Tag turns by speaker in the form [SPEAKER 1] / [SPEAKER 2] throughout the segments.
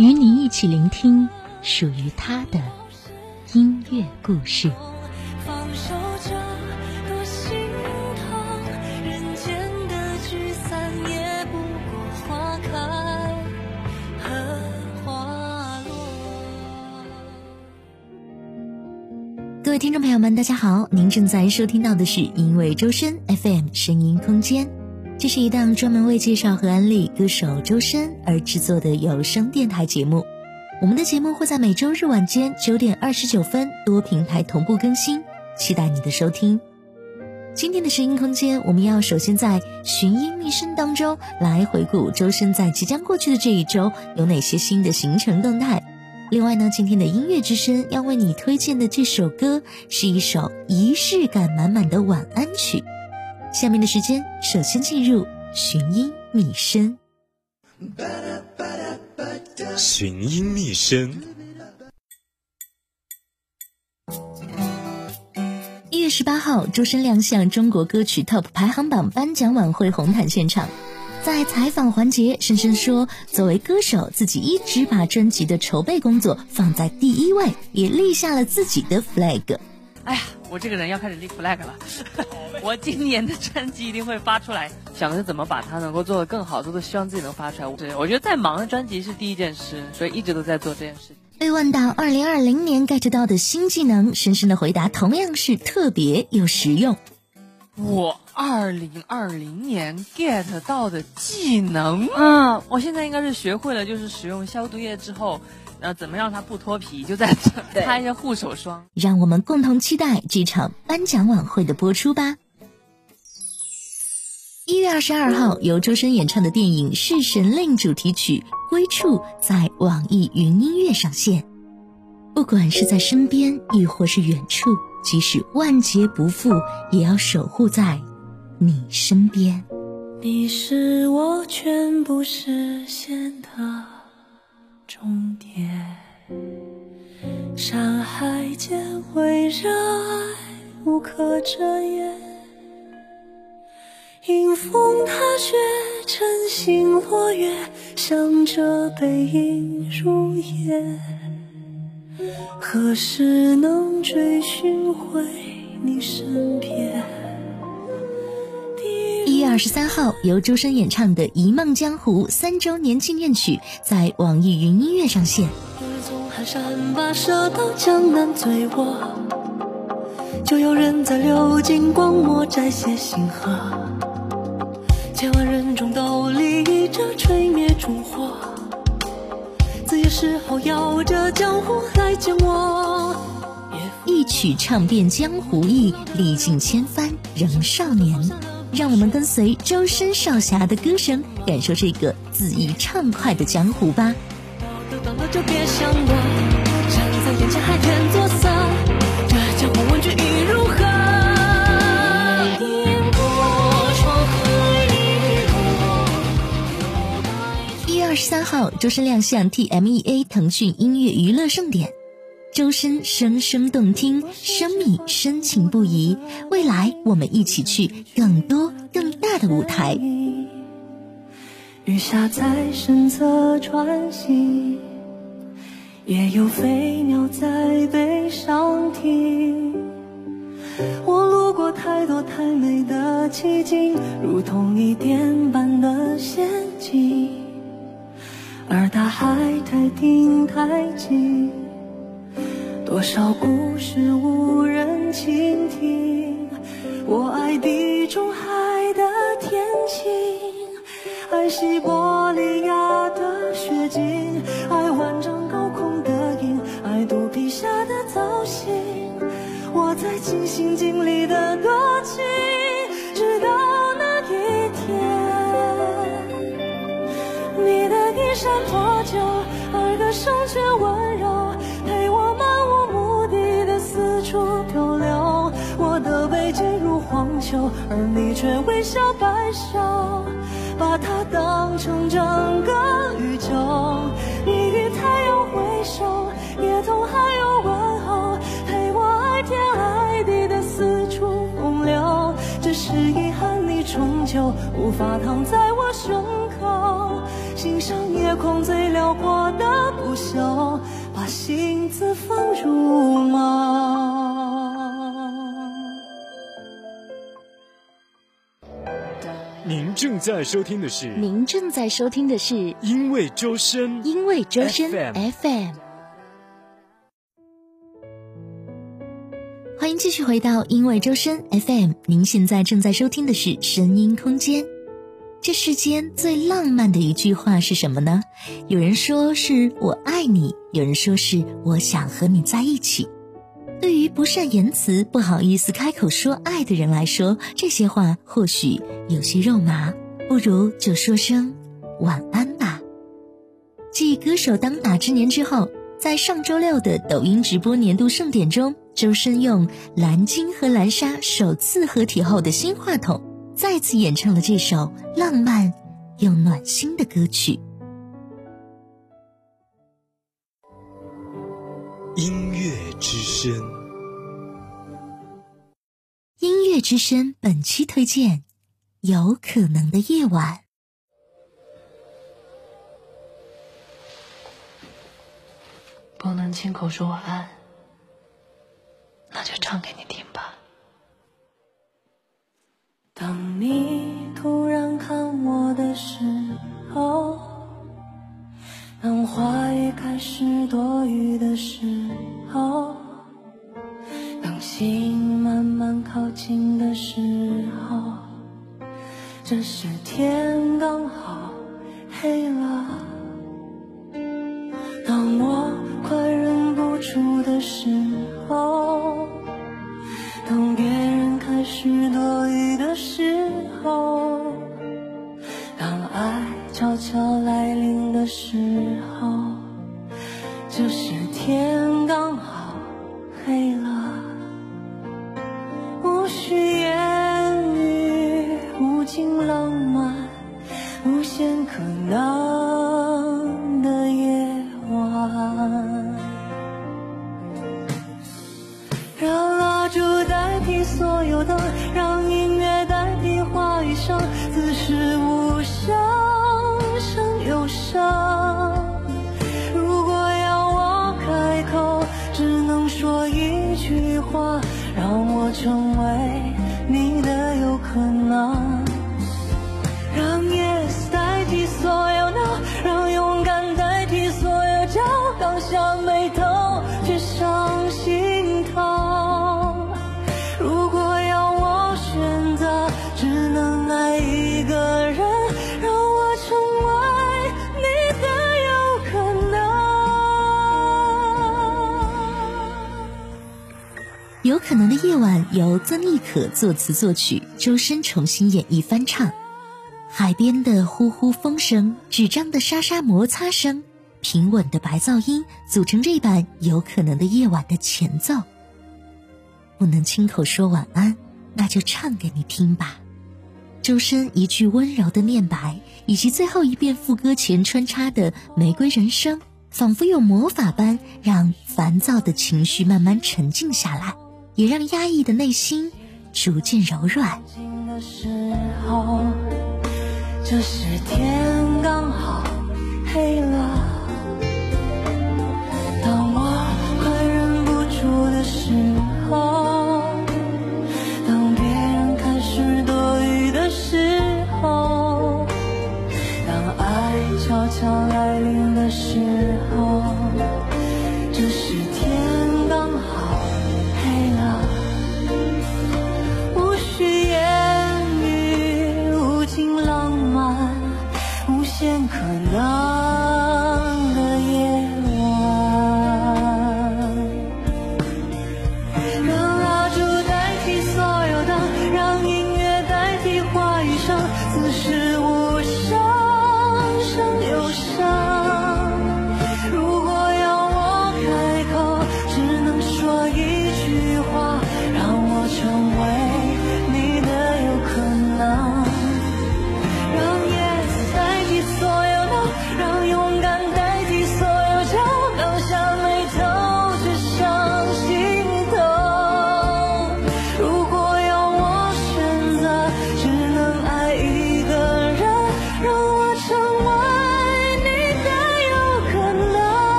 [SPEAKER 1] 与你一起聆听属于他的音乐故事。各位听众朋友们，大家好！您正在收听到的是因为周深 FM 声音空间，这是一档专门为介绍和安利歌手周深而制作的有声电台节目。我们的节目会在每周日晚间九点二十九分多平台同步更新，期待你的收听。今天的声音空间，我们要首先在寻音觅声当中来回顾周深在即将过去的这一周有哪些新的行程动态。另外呢，今天的音乐之声要为你推荐的这首歌是一首仪式感满满的晚安曲。下面的时间，首先进入寻音觅声。
[SPEAKER 2] 寻音觅声。
[SPEAKER 1] 一月十八号，周深亮相中国歌曲 TOP 排行榜颁奖晚会红毯现场。在采访环节，深深说：“作为歌手，自己一直把专辑的筹备工作放在第一位，也立下了自己的 flag。”
[SPEAKER 3] 哎呀，我这个人要开始立 flag 了。我今年的专辑一定会发出来，想的是怎么把它能够做得更好，都是希望自己能发出来。对，我觉得再忙的专辑是第一件事，所以一直都在做这件事。
[SPEAKER 1] 被问到二零二零年 get 到的新技能，深深的回答同样是特别又实用。
[SPEAKER 3] 我二零二零年 get 到的技能，嗯，我现在应该是学会了，就是使用消毒液之后，呃，怎么让它不脱皮，就在擦一下护手霜。
[SPEAKER 1] 让我们共同期待这场颁奖晚会的播出吧。一月二十二号，由周深演唱的电影《弑神令》主题曲《归处》在网易云音乐上线。不管是在身边，亦或是远处。即使万劫不复，也要守护在你身边。
[SPEAKER 4] 你是我全部实现的终点。山海间为热爱无可遮掩，迎风踏雪，晨星落月，向着背影入夜。何时能追寻回你身边？
[SPEAKER 1] 二十三号，由周深演唱的《一梦江湖》三周年纪念曲在网易云音乐上线。
[SPEAKER 4] 从寒山跋涉到江南醉卧，就有人在流金光墨摘写星河。千万人中斗笠着吹灭烛火。子夜时候摇着江湖来见我，
[SPEAKER 1] 一曲唱遍江湖意，历尽千帆仍少年。让我们跟随周深少侠的歌声，感受这个恣意畅快的江湖吧。
[SPEAKER 4] 到了就别想躲，站在眼前还添作色，这江湖问君意如何？
[SPEAKER 1] 二十三号，周深亮相 TMEA 腾讯音乐娱乐盛典，周深声声动听，生命深情不移。未来我们一起去更多更大的舞台。
[SPEAKER 4] 雨下在身侧穿行，也有飞鸟在背上停。我路过太多太美的奇景，如同一点般的陷阱。而大海太平太静，多少故事无人倾听？我爱地中海的天晴，爱西伯利亚的雪景，爱万丈高空的鹰，爱肚皮下的藻荇。我在尽心尽力的多情，而你却微笑摆首，把它当成整个宇宙。你与太阳挥手，也同海鸥问候，陪我爱天爱地的四处风流。只是遗憾，你终究无法躺在我胸口，欣赏夜空最辽阔的不朽，把心字放入梦。
[SPEAKER 2] 您正在收听的是，
[SPEAKER 1] 您正在收听的是，
[SPEAKER 2] 因为周深，
[SPEAKER 1] 因为周深 FM。欢迎继续回到因为周深 FM，您现在正在收听的是声音空间。这世间最浪漫的一句话是什么呢？有人说是我爱你，有人说是我想和你在一起。对于不善言辞、不好意思开口说爱的人来说，这些话或许有些肉麻，不如就说声晚安吧。继歌手当打之年之后，在上周六的抖音直播年度盛典中，周深用蓝鲸和蓝鲨首次合体后的新话筒，再次演唱了这首浪漫又暖心的歌曲。
[SPEAKER 2] 音乐之声，
[SPEAKER 1] 音乐之声本期推荐：有可能的夜晚。
[SPEAKER 4] 不能亲口说晚安，那就唱给你听吧。当你突然看我的时候。当话语开始多余的时候，当心慢慢靠近的时候，这时天刚好黑了。许夜晚
[SPEAKER 1] 由曾轶可作词作曲，周深重新演绎翻唱。海边的呼呼风声，纸张的沙沙摩擦声，平稳的白噪音组成这版有可能的夜晚的前奏。不能亲口说晚安，那就唱给你听吧。周深一句温柔的念白，以及最后一遍副歌前穿插的玫瑰人生，仿佛有魔法般让烦躁的情绪慢慢沉静下来。也让压抑的内心逐渐柔软。
[SPEAKER 4] 这时天刚好黑了，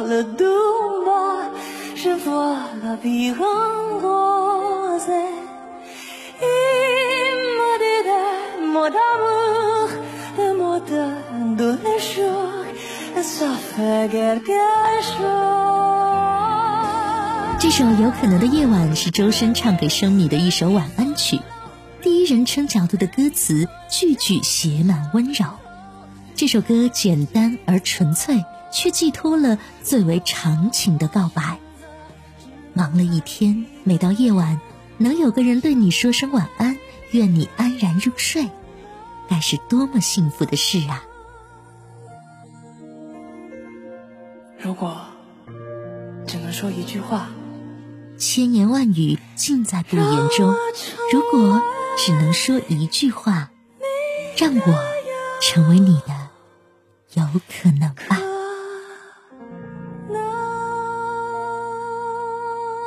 [SPEAKER 4] 这
[SPEAKER 1] 首有可能的夜晚是周深唱给生米的一首晚安曲，第一人称角度的歌词句句写满温柔。这首歌简单而纯粹，却寄托了最为长情的告白。忙了一天，每到夜晚，能有个人对你说声晚安，愿你安然入睡，该是多么幸福的事啊！
[SPEAKER 4] 如果只能说一句话。
[SPEAKER 1] 千言万语尽在不言中。如果只能说一句话，让我成为你的有可能吧。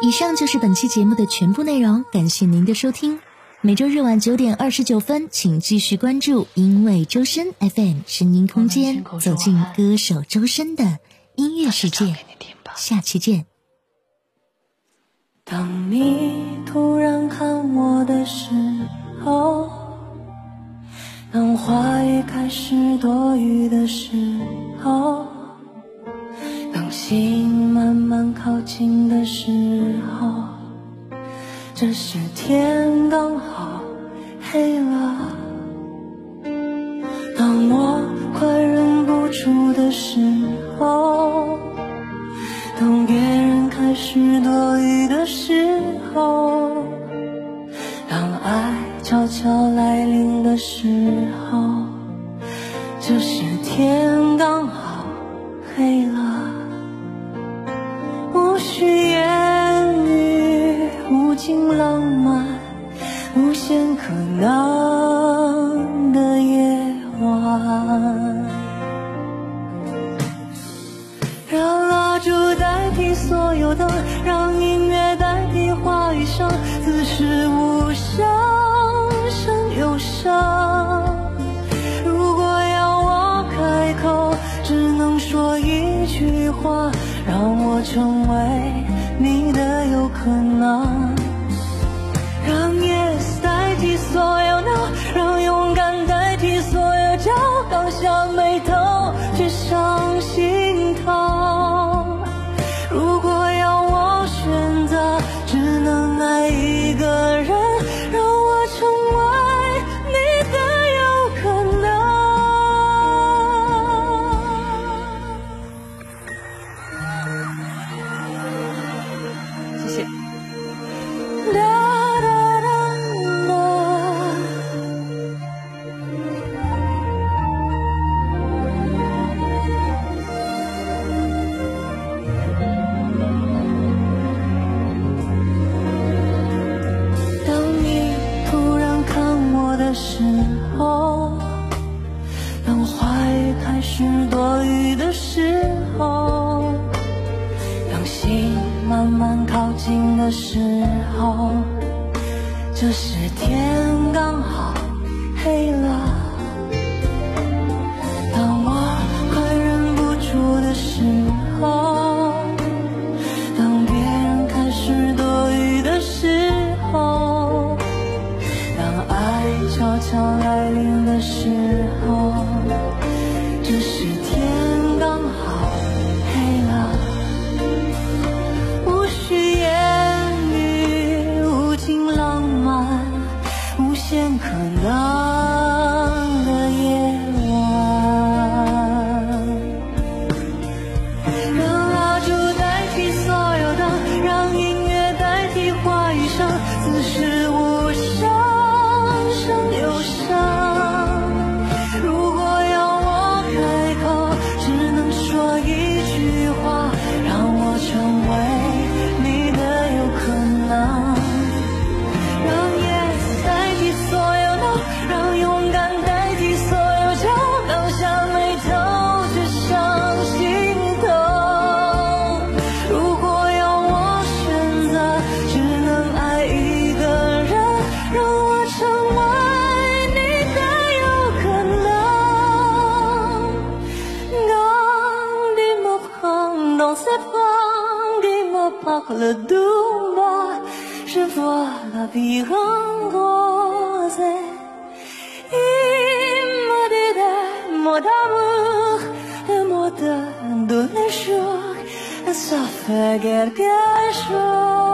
[SPEAKER 1] 以上就是本期节目的全部内容，感谢您的收听。每周日晚九点二十九分，请继续关注因为周深 FM 声音空间，走进歌手周深的音乐世界。下期见。
[SPEAKER 4] 当你突然看我的时候，当话语开始多余的时候，悄悄来临的时候，这是天成为你的有可能。慢慢靠近的时候这时天刚好黑了 le douma Je vois la vie en rose. Il me dit mots d'amour Un mot de tous les jours Ça fait quelque chose.